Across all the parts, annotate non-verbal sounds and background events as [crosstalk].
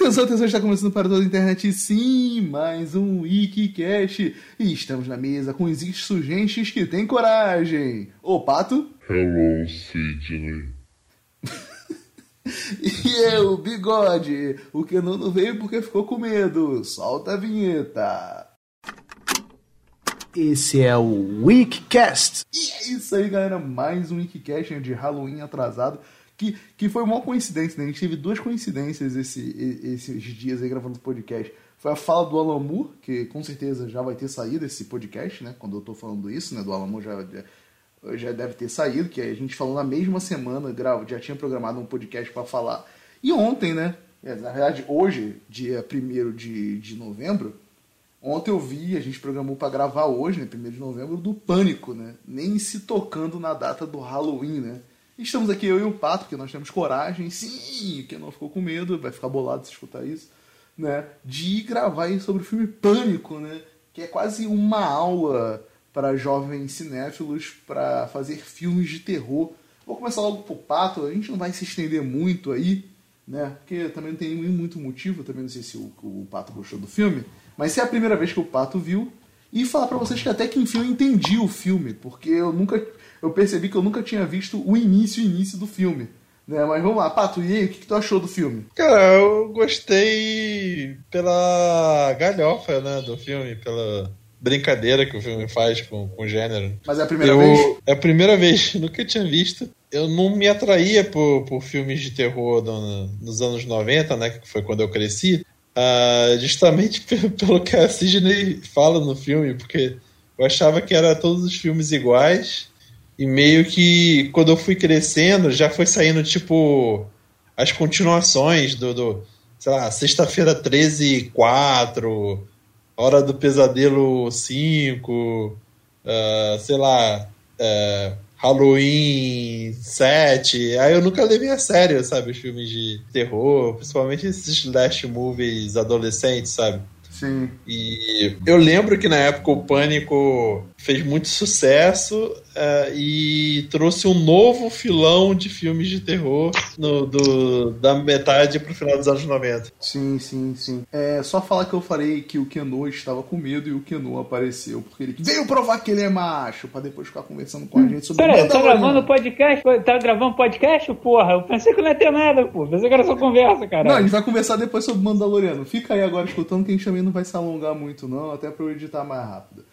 Atenção, atenção, está começando para toda a internet, sim, mais um Wikicast. E estamos na mesa com os insurgentes que têm coragem. Ô, Pato? Hello, Sidney. [laughs] e eu, Bigode. O que não veio porque ficou com medo. Solta a vinheta. Esse é o Wikicast. E é isso aí, galera. Mais um Wikicast de Halloween atrasado. Que, que foi uma coincidência, né? A gente teve duas coincidências esse, esses dias aí gravando o podcast. Foi a fala do Moore, que com certeza já vai ter saído esse podcast, né? Quando eu tô falando isso, né? Do já, já, já deve ter saído, que a gente falou na mesma semana, grava, já tinha programado um podcast para falar. E ontem, né? É, na verdade, hoje, dia 1 de, de novembro, ontem eu vi, a gente programou para gravar hoje, né? 1 de novembro, do Pânico, né? Nem se tocando na data do Halloween, né? Estamos aqui, eu e o Pato, porque nós temos coragem, sim, que não ficou com medo, vai ficar bolado se escutar isso, né? De gravar sobre o filme Pânico, né? Que é quase uma aula para jovens cinéfilos para fazer filmes de terror. Vou começar logo pro Pato, a gente não vai se estender muito aí, né? Porque também não tem muito motivo, também não sei se o, o Pato gostou do filme, mas se é a primeira vez que o Pato viu, e falar para vocês que até que enfim eu entendi o filme, porque eu nunca eu percebi que eu nunca tinha visto o início início do filme. Né? Mas vamos lá, Pato, e aí, o que, que tu achou do filme? Cara, eu gostei pela galhofa né, do filme, pela brincadeira que o filme faz com, com o gênero. Mas é a primeira eu, vez? É a primeira vez, [laughs] nunca tinha visto. Eu não me atraía por, por filmes de terror no, nos anos 90, né, que foi quando eu cresci, uh, justamente [laughs] pelo que a Sidney fala no filme, porque eu achava que era todos os filmes iguais e meio que quando eu fui crescendo, já foi saindo tipo as continuações do, do sei lá, sexta-feira 13 4, Hora do Pesadelo 5, uh, sei lá, uh, Halloween 7. Aí eu nunca levei a sério, sabe, os filmes de terror, principalmente esses slash movies adolescentes, sabe? Sim. E eu lembro que na época o Pânico fez muito sucesso uh, e trouxe um novo filão de filmes de terror no, do, da metade pro final dos anos 90. Sim, sim, sim. É só falar que eu falei que o Keno estava com medo e o Keno apareceu, porque ele veio provar que ele é macho, pra depois ficar conversando com a gente sobre Peraí, tá gravando podcast? Tá gravando podcast, porra? Eu pensei que não ia ter nada, pô. Pensei que era só conversa, cara. Não, a gente vai conversar depois sobre Mandaloriano. Fica aí agora escutando que a gente também não vai se alongar muito, não, até pra eu editar mais rápido.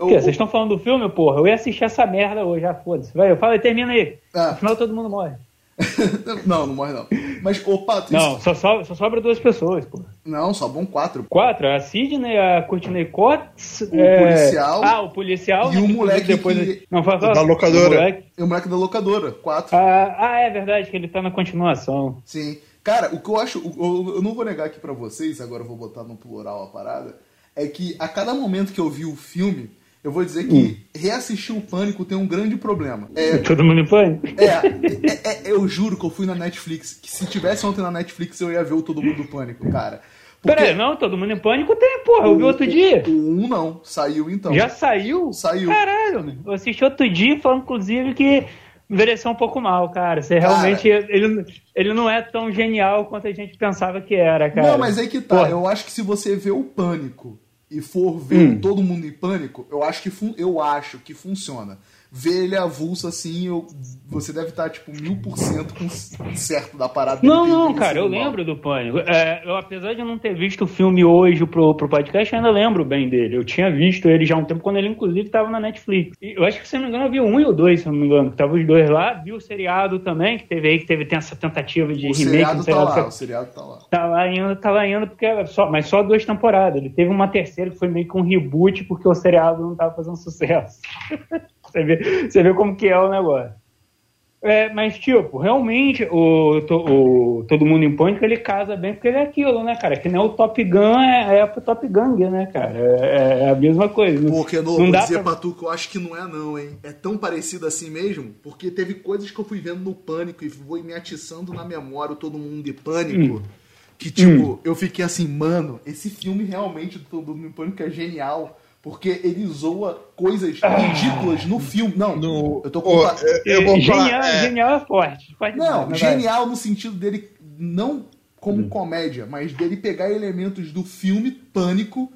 O que? Vocês estão falando do filme, porra? Eu ia assistir essa merda hoje, já foda-se. Vai, eu falo e termina aí. Ah. No final todo mundo morre. [laughs] não, não morre não. Mas, ô Pato. Não, só, só, só sobra duas pessoas, porra. Não, só bom quatro. Quatro? A Sidney, a Courtney Cox. O é... policial. Ah, o policial. E né, o moleque. Depois... Que... Não, fala, da locadora. O moleque... E o moleque da locadora. Quatro. Ah, ah, é verdade, que ele tá na continuação. Sim. Cara, o que eu acho. Eu não vou negar aqui pra vocês, agora eu vou botar no plural a parada. É que a cada momento que eu vi o filme eu vou dizer que hum. reassistir o Pânico tem um grande problema. É, Todo mundo em pânico? É, é, é, eu juro que eu fui na Netflix, que se tivesse ontem na Netflix eu ia ver o Todo Mundo em Pânico, cara. Porque... Peraí, não, Todo Mundo em Pânico tem, porra, eu vi outro dia. O 1 um não, saiu então. Já saiu? Saiu. Caralho, eu assisti outro dia falando, inclusive, que envelheceu um pouco mal, cara. Você realmente. Cara... Ele, ele não é tão genial quanto a gente pensava que era, cara. Não, mas aí que tá. Porra. Eu acho que se você vê o Pânico e for ver hum. todo mundo em pânico, eu acho que, eu acho que funciona ver ele avulso assim, eu, você deve estar tipo mil por cento certo da parada. Não, não, cara, eu mal. lembro do Pânico. É, eu, apesar de não ter visto o filme hoje pro, pro podcast, eu ainda lembro bem dele. Eu tinha visto ele já há um tempo, quando ele inclusive estava na Netflix. E eu acho que, se não me engano, eu vi um e o dois, se não me engano, que tava os dois lá. Vi o seriado também, que teve aí, que teve tem essa tentativa de o remake. Seriado seriado tá lá, o seriado tá lá. Tá lá indo, tá lá indo, porque era só, mas só duas temporadas. Ele teve uma terceira que foi meio que um reboot, porque o seriado não tava fazendo sucesso. [laughs] [laughs] Você vê, você vê como que é o negócio. É, mas, tipo, realmente, o, o, Todo Mundo em Pânico, ele casa bem porque ele é aquilo, né, cara? Que nem o Top Gun é, é pro Top Gun, né, cara? É, é, a mesma coisa. Porque, não, não dá dizer pra... tu que eu acho que não é não, hein? É tão parecido assim mesmo, porque teve coisas que eu fui vendo no Pânico e foi me atiçando na memória o Todo Mundo em Pânico, hum. que, tipo, hum. eu fiquei assim, mano, esse filme realmente do Todo Mundo em Pânico é genial porque ele zoa coisas ah. ridículas no filme. Não, no, eu tô com. Oh, genial, é... genial é forte. Pode não, genial no sentido dele não como comédia, mas dele pegar elementos do filme Pânico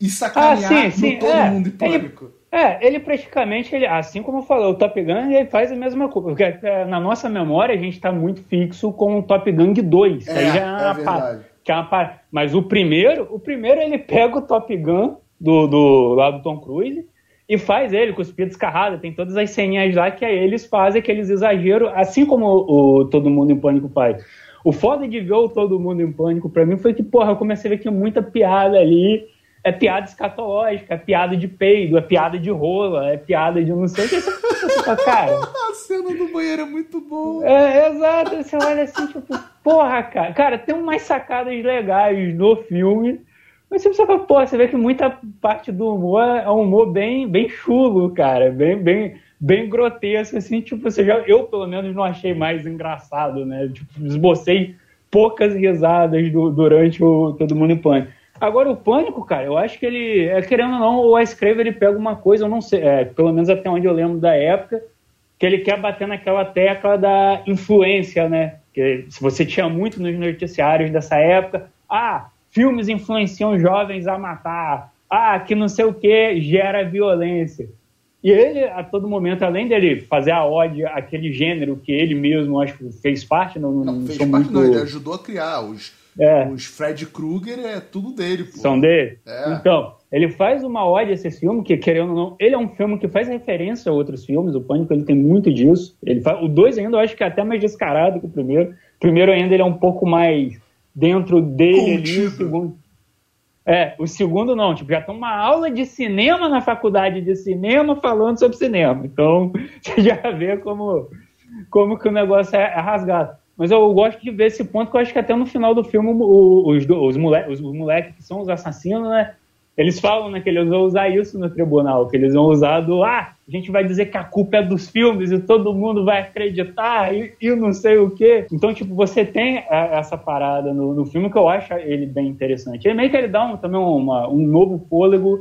e sacanear Ah, sim, sim, no Todo é. Mundo em Ele- Pânico. É, ele praticamente, ele, assim como falou, o Top Gun, ele faz a mesma coisa. Porque é, na nossa memória a gente está muito fixo com o Top Gun 2. É, Aí já é uma verdade. que é uma Mas o primeiro, o primeiro ele pega o Top Gun do, do lá do Tom Cruise e faz ele com os pias descarrados. Tem todas as ceninhas lá que aí eles fazem aqueles exageros, assim como o, o Todo Mundo em Pânico faz. O foda de ver o Todo Mundo em Pânico pra mim foi que, porra, eu comecei a ver que muita piada ali. É piada escatológica, é piada de peido, é piada de rola, é piada de não sei o que. Você fica, cara. [laughs] A cena do banheiro é muito boa. É, exato, você olha assim, tipo, porra, cara. Cara, tem umas sacadas legais no filme, mas você fala, porra, você vê que muita parte do humor é um humor bem, bem chulo, cara, bem, bem, bem grotesco, assim, tipo, você já, eu pelo menos não achei mais engraçado, né? Tipo, esbocei poucas risadas do- durante o Todo Mundo em Pânico. Agora, o Pânico, cara, eu acho que ele, é, querendo ou não, o Wes Craven, ele pega uma coisa, eu não sei, é, pelo menos até onde eu lembro da época, que ele quer bater naquela tecla da influência, né? Que se você tinha muito nos noticiários dessa época, ah, filmes influenciam jovens a matar, ah, que não sei o que gera violência. E ele, a todo momento, além dele fazer a ode àquele gênero que ele mesmo, acho que fez parte, não, não, Não, fez parte muito... não, ele ajudou a criar. Os, É. os Fred Krueger é tudo dele, pô. são dele. É. Então, ele faz uma ode a esse filme, que querendo ou não, ele é um filme que faz referência a outros filmes, o Pânico ele tem muito disso. Ele faz, o 2 ainda eu acho que é até mais descarado que o primeiro. O primeiro ainda ele é um pouco mais dentro dele ali, o segundo. É, o segundo não, tipo, já tem uma aula de cinema na faculdade de cinema falando sobre cinema. Então, [laughs] você já vê como, como que o negócio é, é rasgado. Mas eu gosto de ver esse ponto, que eu acho que até no final do filme o- os, os, moleques, os, moleques que são os assassinos, né? Eles falam né, que eles vão usar isso no tribunal, que eles vão usar do ah, a gente vai dizer que a culpa é dos filmes e todo mundo vai acreditar e, e não sei o quê. Então, tipo, você tem é, essa parada no, no filme que eu acho ele bem interessante. Ele meio que ele dá um, também uma- um novo fôlego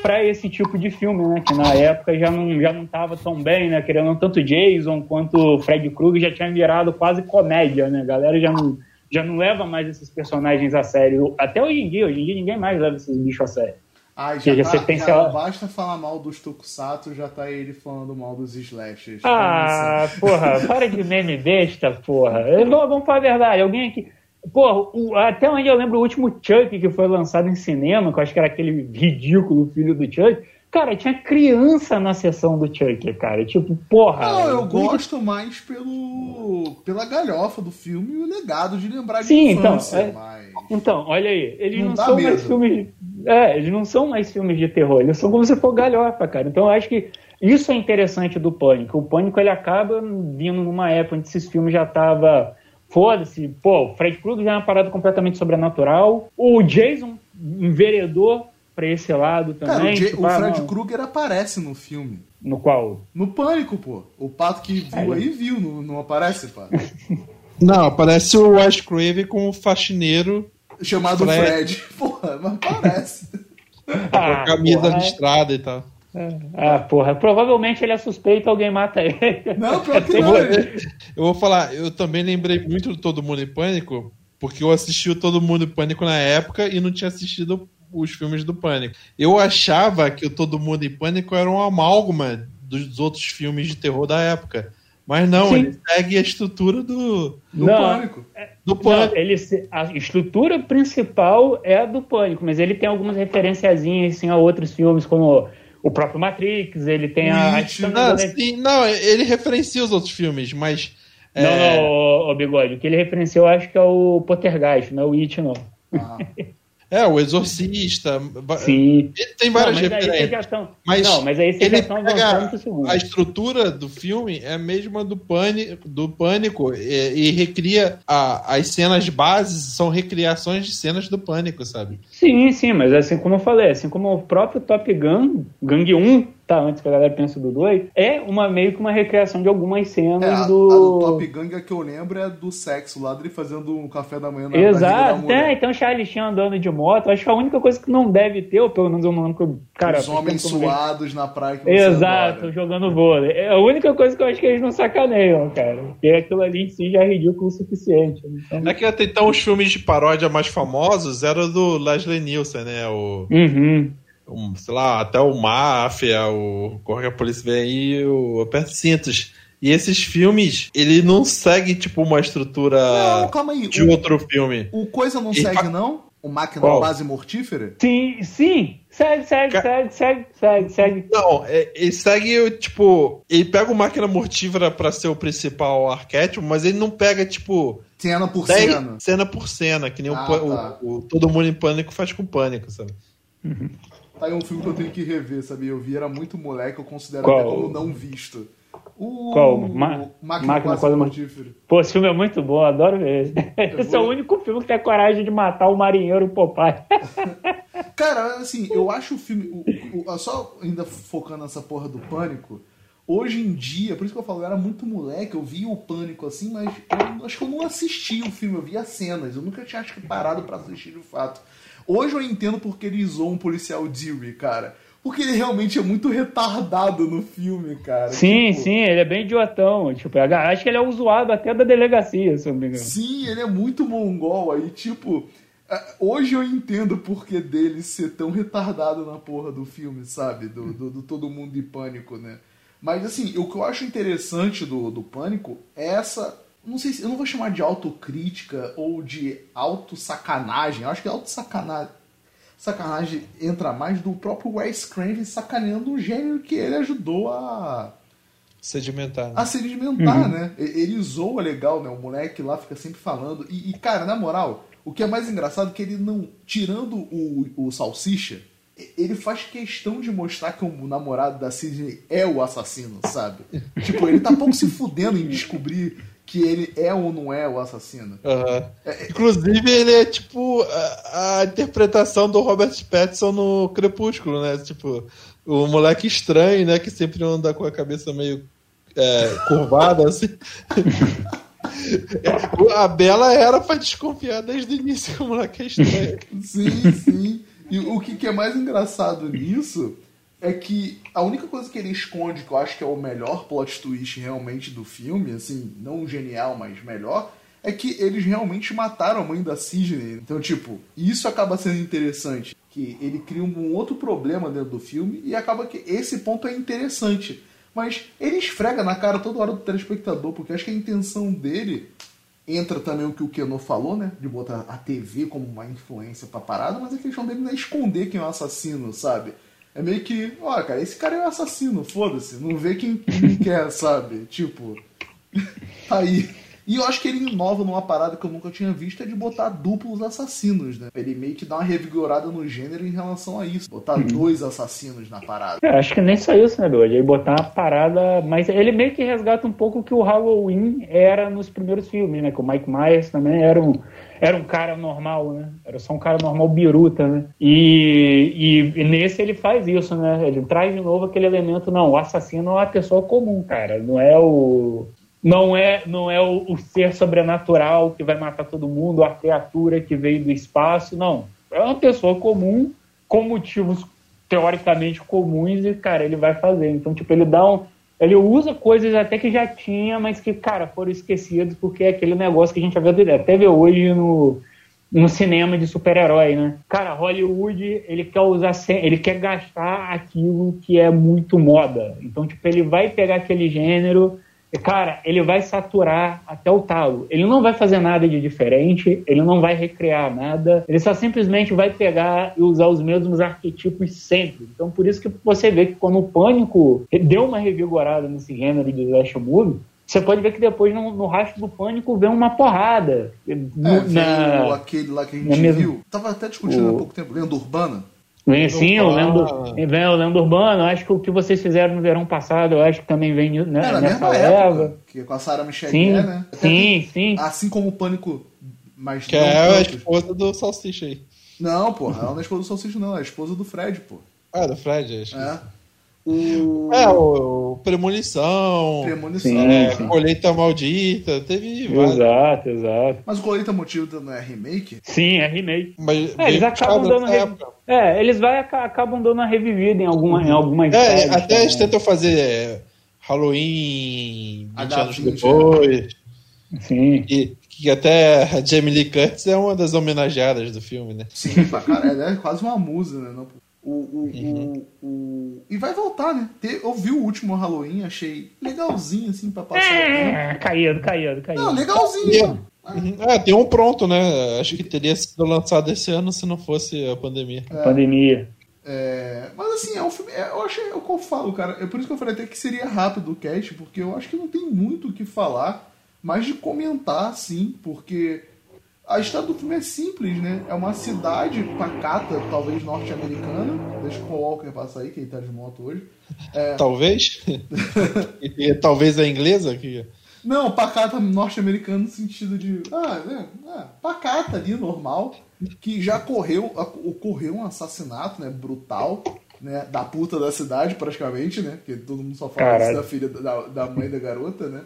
para esse tipo de filme, né? Que na época já não, já não tava tão bem, né? Querendo tanto Jason quanto Fred Krueger já tinha virado quase comédia, né? A galera já não, já não leva mais esses personagens a sério. Até hoje em dia, hoje em dia ninguém mais leva esses bichos a sério. Ah, já, Seja, tá, você tem, já sei lá- basta falar mal dos Tokusatsu, já tá ele falando mal dos slashers. Ah, porra, [laughs] para de meme besta, porra. Vamos, vamos falar a verdade. Alguém aqui. Porra, o- até onde eu lembro o último Chuck que foi lançado em cinema, que eu acho que era aquele ridículo filho do Chuck. Cara, tinha criança na sessão do Chuck, cara. Tipo, porra. Não, eu gosto mais pelo pela galhofa do filme e o legado de lembrar de Sim, então, infância, é- mas... Então, olha aí, eles Não não, são medo. mais filmes. É, eles não são mais filmes de terror, eles são como se for galhofa, cara. Então eu acho que isso é interessante do Pânico. O Pânico ele acaba vindo numa época onde esses filmes já tava. Foda-se, pô, o Fred Krueger já é uma parada completamente sobrenatural. O Jason enveredou pra esse lado Cara, também. o, Ja- tipo, o ah, Fred não, Krueger aparece no filme. No qual? No Pânico, pô. O pato que viu É. aí viu, não, não aparece, pá. [laughs] Não, aparece o Wes Craven com o faxineiro Chamado Fred. Fred. [laughs] Porra, mas aparece. [laughs] com a camisa porra, listrada e tal. Ah, porra. Provavelmente ele é suspeito, alguém mata ele. Não, pior que Eu não. vou, eu vou falar, eu também lembrei muito do Todo Mundo em Pânico, porque eu assisti o Todo Mundo em Pânico na época e não tinha assistido os filmes do Pânico. Eu achava que o Todo Mundo em Pânico era um amálgama dos outros filmes de terror da época. Mas não, Sim. ele segue a estrutura do, No Não. Pânico. do Não, Pânico. ele, se- a estrutura principal é a do Pânico, mas ele tem algumas referenciazinhas assim, a outros filmes, como o próprio Matrix, ele tem a. Não, ele- sim, não, ele referencia os outros filmes, mas. não, é, não, ô, ô, Bigode, o que ele referenciou eu acho que é o Poltergeist, não é o It, não. Ah, [laughs] é, o Exorcista. Sim. Ele tem Não, várias mas aí vocês referências. já estão. Mas não, mas aí vocês já ele pega segundo. a estrutura do filme é a mesma do pânico, do pânico e, e recria a- as cenas bases são recriações de cenas do pânico, sabe? Sim, sim, mas assim como eu falei, assim como o próprio Top Gun, Gang 1, citar antes, que a galera pensa do 2, é uma, meio que uma recriação de algumas cenas É, a, do... a do Top Gun que eu lembro é do sexo, lá dele fazendo um café da manhã na Exato, mulher. é, então Charlie Sheen andando de moto, acho que a única coisa que não deve ter, ou pelo menos eu não lembro que, cara... Os homens suados na praia que você Exato, adora. jogando vôlei. É a única coisa que eu acho que eles não sacaneiam, cara. Porque aquilo ali em si já é ridículo o suficiente. Então... É que até então os filmes de paródia mais famosos eram do Leslie Nielsen, né? O, Uhum. O, sei lá, até o Máfia, o Corre que a Polícia Vem Aí, o Aperta Cintos. E esses filmes, ele não segue, tipo, uma estrutura Não, calma aí. de O, outro filme. o Coisa não Ele segue, fa- não? O Máquina Qual? Base Mortífera? Sim, sim. Segue, segue, Ca- segue, segue, segue, segue. Não, é- ele segue, tipo, ele pega o Máquina Mortífera pra ser o principal arquétipo, mas ele não pega, tipo, Cena por 10 cena. cena por cena, que nem Ah, o, tá. o- o Todo Mundo em Pânico faz com Pânico, sabe? Tá aí um filme que eu tenho que rever, sabia? Eu vi, era muito moleque, eu considero Qual? até como não visto. O Qual? Ma- Máquina, Máquina Quase. Pô, esse filme é muito bom, adoro ver. Esse é o único filme que tem a coragem de matar o marinheiro Popeye. [laughs] Cara, assim, eu acho o filme. o- o- só ainda focando nessa porra do pânico. Hoje em dia, por isso que eu falo, eu era muito moleque, eu via o pânico assim, mas eu acho que eu não assisti o filme, eu via cenas, eu nunca tinha acho que parado pra assistir de fato. Hoje eu entendo porque ele zoou um policial Dewey, cara. Porque ele realmente é muito retardado no filme, cara. Sim, Tipo, sim, ele é bem idiotão. Tipo, acho que ele é o zoado até da delegacia, se eu não me engano. Sim, ele é muito mongol. Aí, tipo, é, hoje eu entendo o porquê dele ser tão retardado na porra do filme, sabe? Do, do, do Todo Mundo em Pânico, né? Mas, assim, o que eu acho interessante do, do Pânico é essa. Não sei se. Eu não vou chamar de autocrítica ou de auto-sacanagem. Eu acho que auto-sacanagem. Sacanagem entra mais do próprio Wes Craven sacaneando o gênero que ele ajudou a, Sedimentar. né? a sedimentar, né? E- Ele zoa legal, né? O moleque lá fica sempre falando. E, e, cara, na moral, o que é mais engraçado é que ele não. Tirando o, o Salsicha, ele faz questão de mostrar que o namorado da Sidney é o assassino, sabe? [laughs] tipo, ele tá pouco se fudendo em descobrir que ele é ou não é o assassino. Aham. Inclusive, ele é tipo a, a interpretação do Robert Pattinson no Crepúsculo, né? Tipo, o moleque estranho, né? Que sempre anda com a cabeça meio é, curvada, assim. [laughs] a Bela era pra desconfiar desde o início que o moleque é estranho. Sim, sim. E o que, que é mais engraçado nisso é que a única coisa que ele esconde, que eu acho que é o melhor plot twist realmente do filme, assim, não genial, mas melhor, é que eles realmente mataram a mãe da Sidney. Então, tipo, isso acaba sendo interessante. Que ele cria um outro problema dentro do filme e acaba que esse ponto é interessante. Mas ele esfrega na cara toda hora do telespectador, porque acho que a intenção dele entra também o que o Keno falou, né? De botar a TV como uma influência pra parada, mas a questão dele não é esconder quem é o assassino, sabe? É meio que, ó, cara, esse cara é o assassino, foda-se, não vê quem, quem quer, [laughs] sabe? Tipo, [laughs] tá aí. E eu acho que ele inova numa parada que eu nunca tinha visto, é de botar duplos assassinos, né? Ele meio que dá uma revigorada no gênero em relação a isso. Botar dois assassinos na parada. É, acho que nem só isso, né, Doide? Ele botar uma parada. Mas ele meio que resgata um pouco o que o Halloween era nos primeiros filmes, né? Que o Mike Myers também era um, era um cara normal, né? Era só um cara normal biruta, né? E, e, e nesse ele faz isso, né? Ele traz de novo aquele elemento, não, o assassino é uma pessoa comum, cara. Não é o. Não é, não é o, o ser sobrenatural que vai matar todo mundo, a criatura que veio do espaço, não. É uma pessoa comum com motivos teoricamente comuns e, cara, ele vai fazer. Então, tipo, ele dá um. Ele usa coisas até que já tinha, mas que, cara, foram esquecidos porque é aquele negócio que a gente até vê hoje no, no cinema de super-herói, né? Cara, Hollywood, ele quer usar, ele quer gastar aquilo que é muito moda. Então, tipo, ele vai pegar aquele gênero cara, ele vai saturar até o talo. Ele não vai fazer nada de diferente, ele não vai recriar nada, ele só simplesmente vai pegar e usar os mesmos arquetipos sempre. Então, por isso que você vê que quando o Pânico deu uma revigorada nesse gênero de slash movie, você pode ver que depois no, no rastro do Pânico vem uma porrada. É, na, aquele lá que a gente mesmo, viu. Tava até discutindo o, há pouco tempo, lenda urbana. Vem sim, o lendo, vem o Lendo Urbano. Acho que o que vocês fizeram no verão passado, eu acho que também vem né, é, na nessa mesma leva. Época, que é com a Sarah Michelle sim, Gellar, né? Sim, sim. Assim como o Pânico, mas Que é a esposa do Salsicha aí. Não, porra, ela não é esposa do Salsicha, não. É a esposa do Fred, pô. Ah, do Fred, acho. É. O... É, o, o Premonição, Premonição. Sim, é, sim. Colheita Maldita, teve vários. Exato, exato. Mas o Colheita Motivo não é remake? Sim, é remake. Mas É, eles acabam dando re-. É, eles vai, aca- acabam dando uma revivida em, alguma, em algumas É, séries até eles também. tentam fazer é, Halloween 20 H20, anos depois. Sim. E que até a Jamie Lee Curtis é uma das homenageadas do filme, né? Sim, pra caralho. Ela é quase uma musa, né? Não- O, o, Uhum. o, o- E vai voltar, né? Te- Eu vi o último Halloween, achei legalzinho, assim, pra passar. É, caído, caído, caído. Não, legalzinho. Uhum. Ah, tem um pronto, né? Acho que teria sido lançado esse ano se não fosse a pandemia. Pandemia. É, mas assim, é um filme. é, eu achei é o que eu falo, cara. É por isso que eu falei até que seria rápido o cast, porque eu acho que não tem muito o que falar, mas de comentar, sim, porque a história do filme é simples, né? É uma cidade pacata, talvez norte-americana. Deixa o Walker passar aí, que ele tá de moto hoje. [laughs] Talvez. e, [laughs] e talvez a inglesa que. Não, pacata norte-americano no sentido de. Ah, né? ah, pacata ali, normal. Que já correu, ocorreu um assassinato, né? Brutal, né? Da puta da cidade, praticamente, né? Porque todo mundo só fala isso Caralho. da filha da, da mãe da garota, né?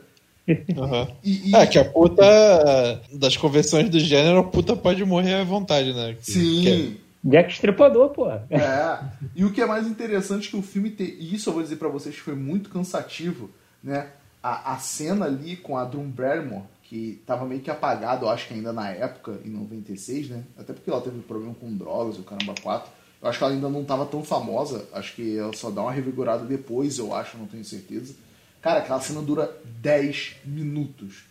Aham. E, e- É, que a puta das convenções do gênero, a puta pode morrer à vontade, né? Que- Sim. que- Jack Estripador, porra. É. E o que é mais interessante é que o filme tem. E isso eu vou dizer pra vocês que foi muito cansativo, né? A, a cena ali com a Drew Barrymore, que tava meio que apagada, eu acho que ainda na época, em 96, né? Até porque ela teve problema com drogas, o caramba 4. Eu acho que ela ainda não tava tão famosa. Acho que ela só dá uma revigorada depois, eu acho, não tenho certeza. Cara, aquela cena dura 10 minutos.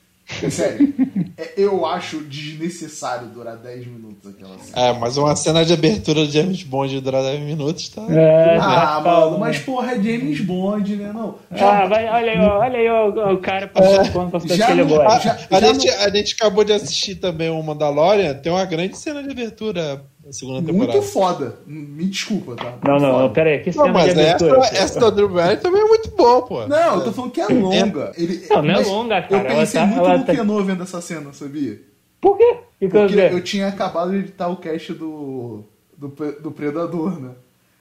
É sério. É, eu acho desnecessário durar 10 minutos aquela cena. É, mas uma cena de abertura de James Bond durar 10 minutos tá. É, Ah, tá, mano, mas porra, é James Bond, né? Não. Ah, vai, olha aí, ó, olha aí ó, o cara participando pra já que ele não- gosta. já- A, já gente, a gente acabou de assistir também o Mandalorian, tem uma grande cena de abertura da segunda temporada. muito foda. Me desculpa, tá? Não, Muito não, não, pera aí, que Não, mas de essa, abertura? essa da Drew Barrymore também é muito boa, pô. Não, eu tô falando que é longa. Ele, Não, não é longa, cara. Eu pensei Ela tá- muito ela no tá- Kenô vendo essa cena, sabia? Por quê? Eu Porque ver? eu tinha acabado de editar o cast do, do, do Predador, né?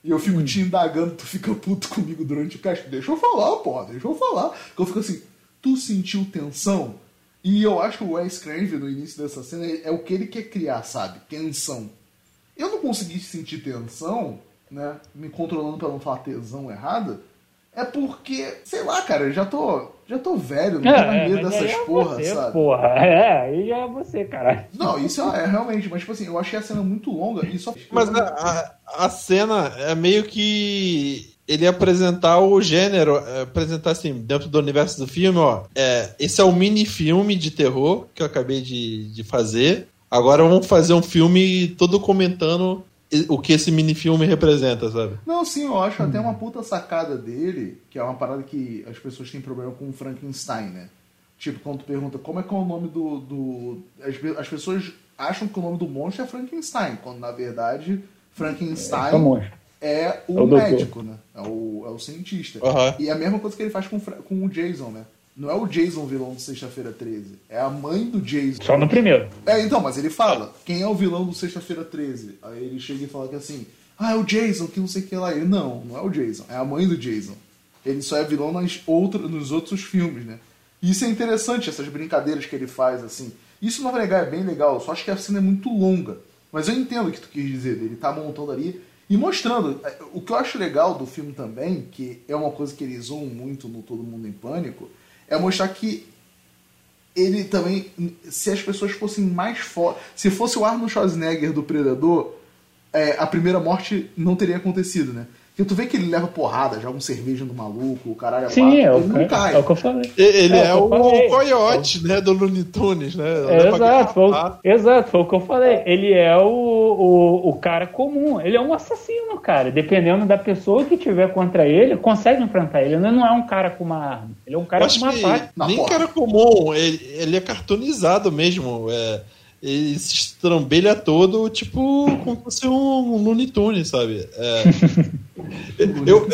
E eu fico te indagando, tu fica puto comigo durante o cast. Deixa eu falar, pô, deixa eu falar. Que eu fico assim, tu sentiu tensão? E eu acho que o Wes Craven, no início dessa cena, é o que ele quer criar, sabe? Tensão. Eu não consegui sentir tensão, né? Me controlando pra não falar tesão errada. É porque, sei lá, cara, eu já tô, já tô velho, não tenho mais medo dessas é porra, você, sabe? porra. [laughs] É, aí já é você, caralho. Não, isso é, é realmente, mas tipo assim, eu achei a cena muito longa e só. Mas a, a, a cena é meio que ele apresentar o gênero, é, apresentar assim, dentro do universo do filme, ó. É, esse é o mini filme de terror que eu acabei de, de fazer. Agora vamos fazer um filme todo comentando o que esse mini filme representa, sabe? Não, sim, eu acho até uma puta sacada dele, que é uma parada que as pessoas têm problema com o Frankenstein, né? Tipo, quando tu pergunta como é que é o nome do. do as, as pessoas acham que o nome do monstro é Frankenstein, quando na verdade Frankenstein É é o, É o doutor. médico, né? É o, é o cientista. Aham. E é a mesma coisa que ele faz com, com o Jason, né? Não é o Jason vilão do Sexta-feira 13, é a mãe do Jason. Só no primeiro. É, então, mas ele fala, quem é o vilão do Sexta-feira 13? Aí ele chega e fala que assim, ah, é o Jason, que não sei o que lá. Ele, não, não é o Jason, é a mãe do Jason. Ele só é vilão nas outra, nos outros filmes, né? E isso é interessante, essas brincadeiras que ele faz, assim. Isso no Negar é bem legal, só acho que a cena é muito longa. Mas eu entendo o que tu quis dizer, ele tá montando ali e mostrando. É, O que eu acho legal do filme também, que é uma coisa que eles zoam muito no Todo Mundo em Pânico, é mostrar que ele também, se as pessoas fossem mais fortes, se fosse o Arnold Schwarzenegger do Predador, é, a primeira morte não teria acontecido, né? Porque tu vê que ele leva porrada, joga um cerveja no maluco, o caralho é Sim, quatro, é o, ele não cai. é o que eu falei. E- Ele É, é, o o, que coiote, né, do Looney Tunes, né? É, exato, foi, o- gravar. exato, foi o que eu falei. Ele é o, o, o cara comum, ele é um assassino, cara. Dependendo da pessoa que tiver contra ele, consegue enfrentar ele. Ele não é um cara com uma arma, ele é um cara com uma que faca. Nem porta. cara comum, ele, ele é cartoonizado mesmo. É, ele se estrambelha todo, tipo, como se fosse um Looney Tunes, sabe? É, [laughs] eu,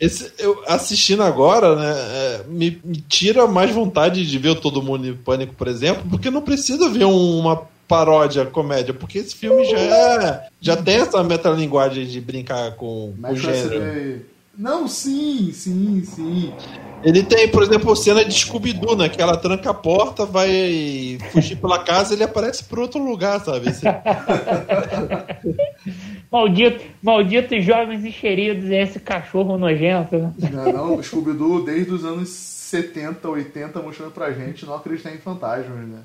esse, eu assistindo agora, né, é, me, me tira mais vontade de ver o Todo Mundo em Pânico, por exemplo, porque não preciso ver um- uma paródia, comédia, porque esse filme já, é- já tem essa metalinguagem de brincar com o Mas você gênero. ver Não, sim, sim, sim. Ele tem, por exemplo, cena de Scooby-Doo, né? Que ela tranca a porta, vai fugir pela casa e ele aparece por outro lugar, sabe? Assim, [laughs] Maldito, malditos jovens encheridos e esse cachorro nojento. né? Não, não, o Scooby-Doo desde os anos 70, 80 mostrando pra gente não acreditar em fantasmas, né?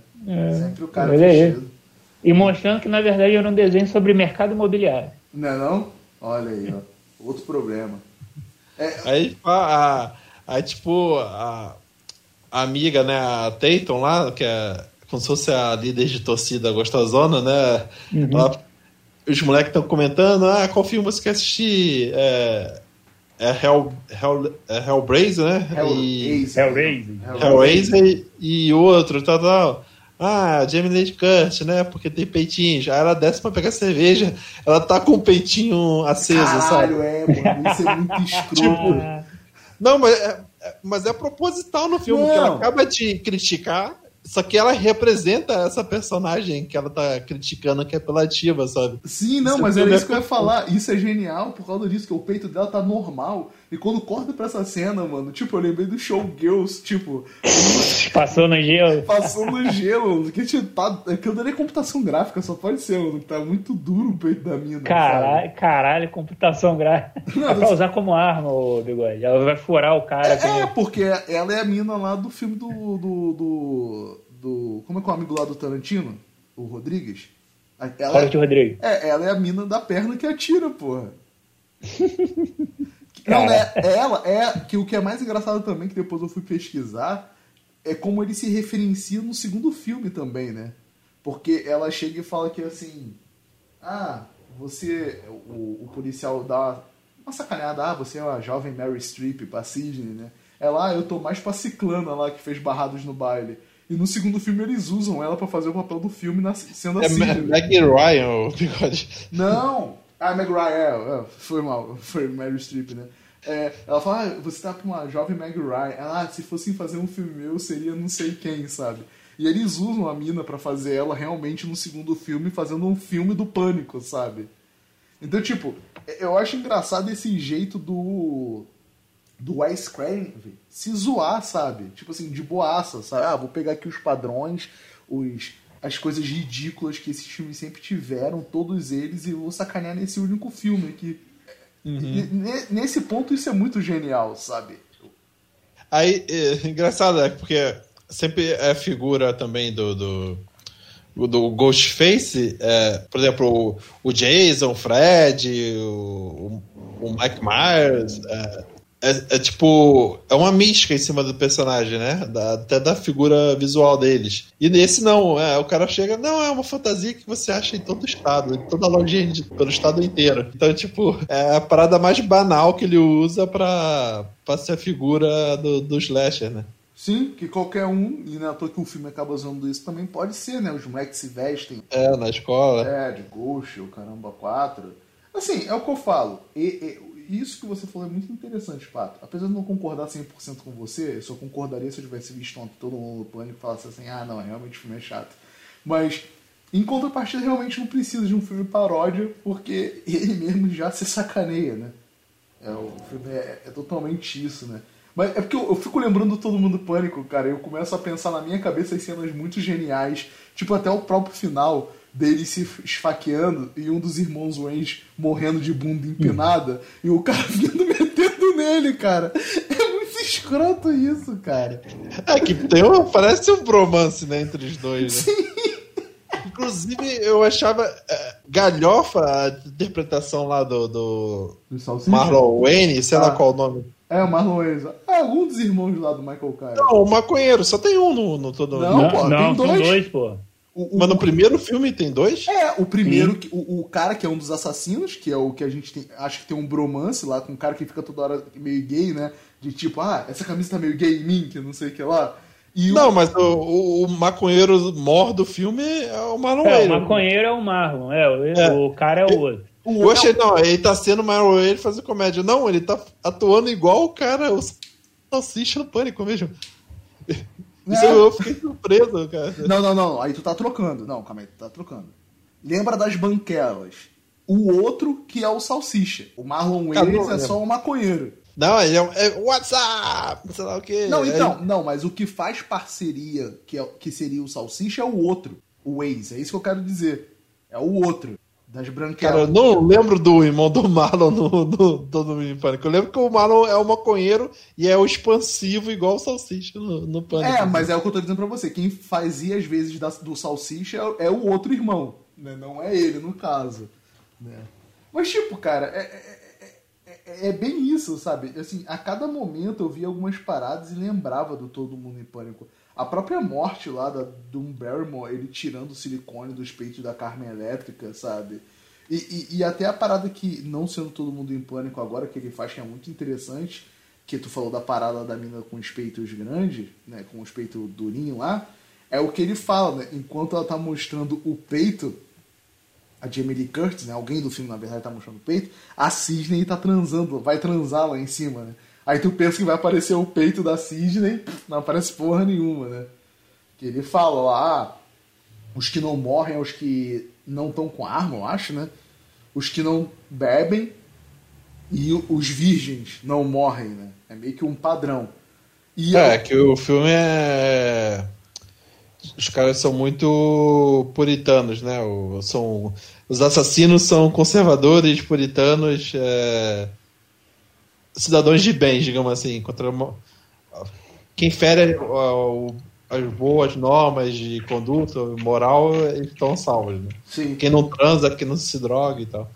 Sempre o cara vestido. E mostrando que, na verdade, era um desenho sobre mercado imobiliário. Não é não? Olha aí, ó. Outro problema. Aí, a, a, aí, tipo, a, a amiga, né? A Tayton lá, que é como se fosse a líder de torcida gostosona, né? Ela- os moleques estão comentando, ah, qual filme você quer assistir? É, é Hell, Hell, é Hellblazer, né? E- Hellraiser. Hellraiser. Hellraiser e outro, tal, tal. Ah, Jamie Lee Curtis, né? Porque tem peitinhos. Aí ela desce pra pegar cerveja, ela tá com o peitinho aceso, sabe? Caralho, é, mano. Isso é muito [laughs] escroto. Ah, Não, mas é, é- mas é proposital no filme, Não. que ela acaba de criticar, só que ela representa essa personagem que ela tá criticando que é apelativa, sabe? Sim, não, Isso mas é era bem isso que eu ia falar. Isso é genial por causa disso, que o peito dela tá normal. E quando corta pra essa cena, mano, tipo, eu lembrei do Showgirls, tipo, Passou no gelo. passou no gelo, que tipo, tá, aquilo dali é computação gráfica, só pode ser, mano, tá muito duro o peito da mina. Caralho, caralho, computação gráfica. Não, Dá pra usar como arma, ô bigode. Ela vai furar o cara. É, com- porque ela é a mina lá do filme do. do. do. do- como é que é o amigo lá do Tarantino? O Rodrigues? Ela, Robert Rodrigues. É, ela é a mina da perna que atira, porra. [laughs] Não, né? Ela é. Que o que é mais engraçado também, que depois eu fui pesquisar, é como ele se referencia no segundo filme também, né? Porque ela chega e fala que assim. Ah, você. O, o policial dá uma sacaneada, ah, você é a jovem Mary Streep pra Sidney, né? Ela, ah, eu tô mais pra Ciclana lá que fez barrados no baile. E no segundo filme eles usam ela pra fazer o papel do filme na, sendo É assim. Ma- Maggie Ryan, o bigode. Não! Ah, Meg Ryan, é, é, foi mal, foi Mary Streep, né? É, ela fala, ah, você tá com uma jovem Meg Ryan. Ah, se fossem fazer um filme meu, seria não sei quem, sabe? E eles usam a mina pra fazer ela realmente no segundo filme, fazendo um filme do pânico, sabe? Então, tipo, eu acho engraçado esse jeito do. do Wes Craven se zoar, sabe? Tipo assim, de boaça, sabe? Ah, vou pegar aqui os padrões, os, as coisas ridículas que esses filmes sempre tiveram, todos eles, e vou sacanear nesse único filme aqui. E ne- nesse ponto isso é muito genial, sabe? Aí, é, engraçado, é porque sempre é figura também do. do do Ghostface, é, por exemplo, o, o Jason, o Fred, o, o Mike Myers, é, é- é tipo, é uma mística em cima do personagem, né? Da- até da figura visual deles. E nesse não, é, o cara chega, não, é uma fantasia que você acha em todo o estado, em toda a lojinha, de- pelo estado inteiro. Então, tipo, é a parada mais banal que ele usa pra, pra ser a figura do, do slasher, né? Sim, que qualquer um, e não é à toa que o filme acaba usando isso também, pode ser, né? Os moleques se vestem É, na escola. É, de Ghost, o Caramba 4. Assim, é o que eu falo. E, e- isso que você falou é muito interessante, Pato. Apesar de não concordar 100% com você, eu só concordaria se eu tivesse visto ontem todo mundo no pânico e falasse assim, ah, não, realmente o filme é chato. Mas, em contrapartida, realmente não precisa de um filme paródia, porque [laughs] ele mesmo já se sacaneia, né? É, o filme é, é totalmente isso, né? Mas é porque eu, eu fico lembrando todo mundo do pânico, cara. Eu começo a pensar na minha cabeça as cenas muito geniais. Tipo, até o próprio final dele se esfaqueando e um dos irmãos Wayne morrendo de bunda empinada e o cara [laughs] vindo metendo nele, cara. É muito escroto isso, cara. É que tem uma, parece um bromance né, entre os dois. Né? Inclusive, eu achava é, galhofa a interpretação lá do, do? Marlon Wayne, sei Ah. lá qual o nome. É, o Marlon Wayans. É, algum dos irmãos lá do Michael Caine. Não, o maconheiro, só tem um no, no todo Não, Não, pô, não, tem são dois. dois, pô. O- o- Mas no primeiro filme tem dois? É, o primeiro, que- o, o cara que é um dos assassinos, que é o que a gente tem, acho que tem um bromance lá com um cara que fica toda hora meio gay, né? De tipo, ah, essa camisa tá meio gay em mim, que não sei o que lá. E o- Não, mas o, o, o maconheiro mor do filme é o Marlon É, Wayne. o maconheiro é o Marlon, é, o, É. o cara é o outro. o- Eu achei, não, ele tá sendo Marlon Wayne fazendo comédia. Não, ele tá atuando igual o cara, o salsicha no pânico mesmo. Isso É. eu fiquei surpreso, cara. Não, não, não, aí tu tá trocando. Não, calma aí, tu tá trocando. Lembra das banquelas? o outro que é o Salsicha. O Marlon Cara, Wayans é lembro. só um maconheiro. Não, ele é, um- é WhatsApp, sei lá o quê. Não, então, não, mas o que faz parceria, que, é, que seria o Salsicha, é o outro. O Waze, é isso que eu quero dizer. É o outro. Das Cara, eu branquelas. não lembro do irmão do Marlon no, no Todo Mundo em Pânico. Eu lembro que o Marlon é o maconheiro e é o expansivo igual o Salsicha no, no Pânico. É, mas é o que eu tô dizendo pra você. Quem fazia as vezes da- do Salsicha é, é o outro irmão. Né? Não é ele, no caso. Né? Mas, tipo, cara, é, é- é- é- é bem isso, sabe? Assim, a cada momento eu via algumas paradas e lembrava do Todo Mundo em Pânico. A própria morte lá da, do Barrymore, ele tirando o silicone dos peitos da Carmen Elétrica, sabe? E, e- e até a parada que, não sendo Todo Mundo em Pânico agora, que ele faz que é muito interessante, que tu falou da parada da mina com os peitos grandes, né, com os peitos durinhos lá, é o que ele fala, né? Enquanto ela tá mostrando o peito, a Jamie Lee Curtis, né, alguém do filme na verdade tá mostrando o peito, a Sidney tá transando, vai transar lá em cima, né? Aí tu pensa que vai aparecer o peito da Sidney, não aparece porra nenhuma, né? Que ele fala lá, ah, os que não morrem é os que não estão com arma, eu acho, né? Os que não bebem e os virgens não morrem, né? É meio que um padrão. E É, que o filme é. Os caras são muito puritanos, né? O- são... Os assassinos são conservadores, puritanos, é, cidadãos de bem, digamos assim. Contra... uma- Quem fere ó, o- as boas normas de conduta, moral, eles estão salvos. Né? Sim. Quem não transa, quem não se droga e tal.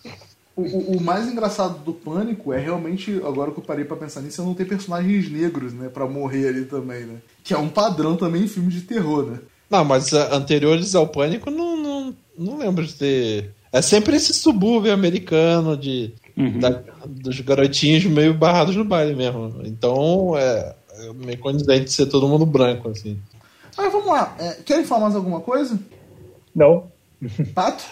O, o- o mais engraçado do Pânico é realmente, agora que eu parei pra pensar nisso, é não ter personagens negros, né? Pra morrer ali também, né? Que é um padrão também em filmes de terror, né? Não, mas ah, anteriores ao Pânico, não, não, não lembro de ter. É sempre esse subúrbio americano de, da- dos garotinhos meio barrados no baile mesmo. Então é, é meio condizente ser todo mundo branco, assim. Mas vamos lá, é, querem falar mais alguma coisa? Não. Pato?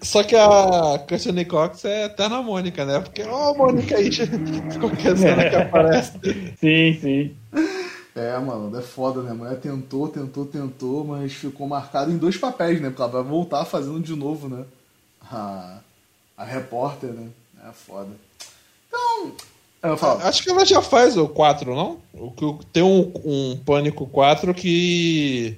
Só que a Courtney Cox é eterna Mônica, né? Porque, ó, a Mônica aí, qualquer [laughs] cena que aparece. [laughs] Sim, sim. É, mano, é foda, né? A mulher tentou, tentou, tentou, mas ficou marcada em dois papéis, né? Porque ela vai voltar fazendo de novo, né? A, a repórter, né? É foda. Então, eu falo, Acho que ela já faz o 4, não? O que- Tem um, um Pânico 4 que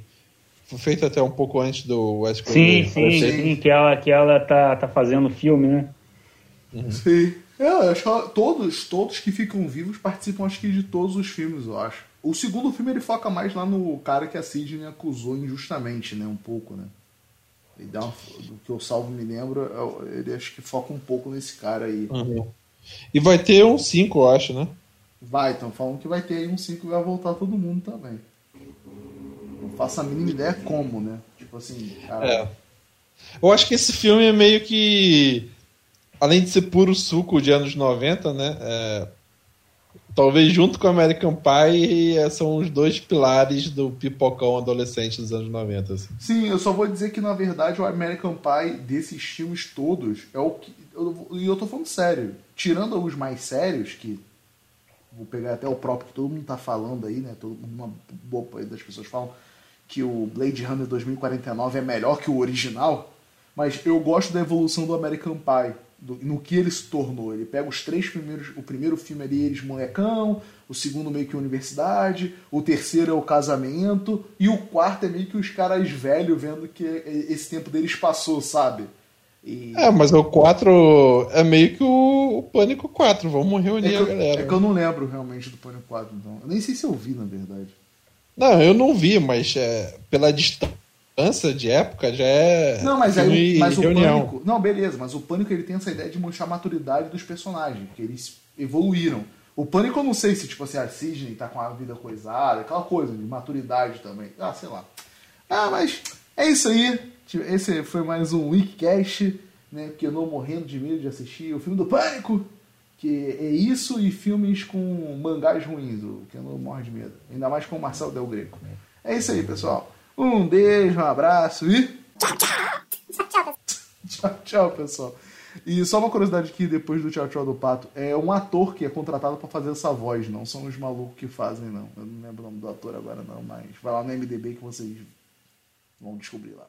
foi feito até um pouco antes do West Sim, sim, Sim. sim, que ela, que ela tá, tá fazendo filme, né? Sim. É, eu acho que ela- todos, todos que ficam vivos participam, acho que, de todos os filmes, eu acho. O segundo filme ele foca mais lá no cara que a Sidney acusou injustamente, né? Um pouco, né? Ele dá uma, do que eu salvo me lembro, eu- ele acho que foca um pouco nesse cara aí. Uhum. E vai ter um 5, eu acho, né? Vai, estão falando que vai ter aí um 5 e vai voltar todo mundo também. Não faço a mínima ideia como, né? Tipo assim, cara. É. Eu acho que esse filme é meio que. Além de ser puro suco de anos 90, né? é, talvez junto com American Pie é, são os dois pilares do pipocão adolescente dos anos 90. Assim. Sim, eu só vou dizer que na verdade o American Pie desses filmes todos é o que. eu- E eu, tô falando sério. Tirando os mais sérios, que. Vou pegar até o próprio que todo mundo tá falando aí, né? Todo, uma boa parte das pessoas falam que o Blade Runner 2049 é melhor que o original. Mas eu gosto da evolução do American Pie, do- no que ele se tornou. Ele pega os três primeiros. O primeiro filme ali, eles molecão, o segundo meio que universidade, o terceiro é o casamento, e o quarto é meio que os caras velhos vendo que esse tempo deles passou, sabe? E É, mas o 4 é meio que o, o Pânico 4. Vamos é reunir a eu, galera. é que eu não lembro realmente do Pânico 4, então. Eu nem sei se eu vi, na verdade. Não, eu não vi, mas é, pela distância de época já é. Não, mas, aí, mas o reunião. Pânico. Não, beleza, mas o Pânico ele tem essa ideia de mostrar a maturidade dos personagens, que eles evoluíram. O Pânico eu não sei se, tipo assim, a Sidney tá com a vida coisada, aquela coisa de maturidade também. Ah, sei lá. Ah, mas é isso aí. Esse foi mais um Weekcast, né? Porque eu não morrendo de medo de assistir o filme do Pânico. Que é isso e filmes com mangás ruins, o que eu não morro de medo. Ainda mais com o Marcelo Del Greco. É isso aí, pessoal. Um beijo, um abraço e. [laughs] Tchau, tchau, pessoal. E só uma curiosidade aqui, depois do tchau tchau do Pato, é um ator que é contratado pra fazer essa voz, não são os malucos que fazem, não. Eu não lembro o nome do ator agora, não, mas vai lá no MDB que vocês vão descobrir lá.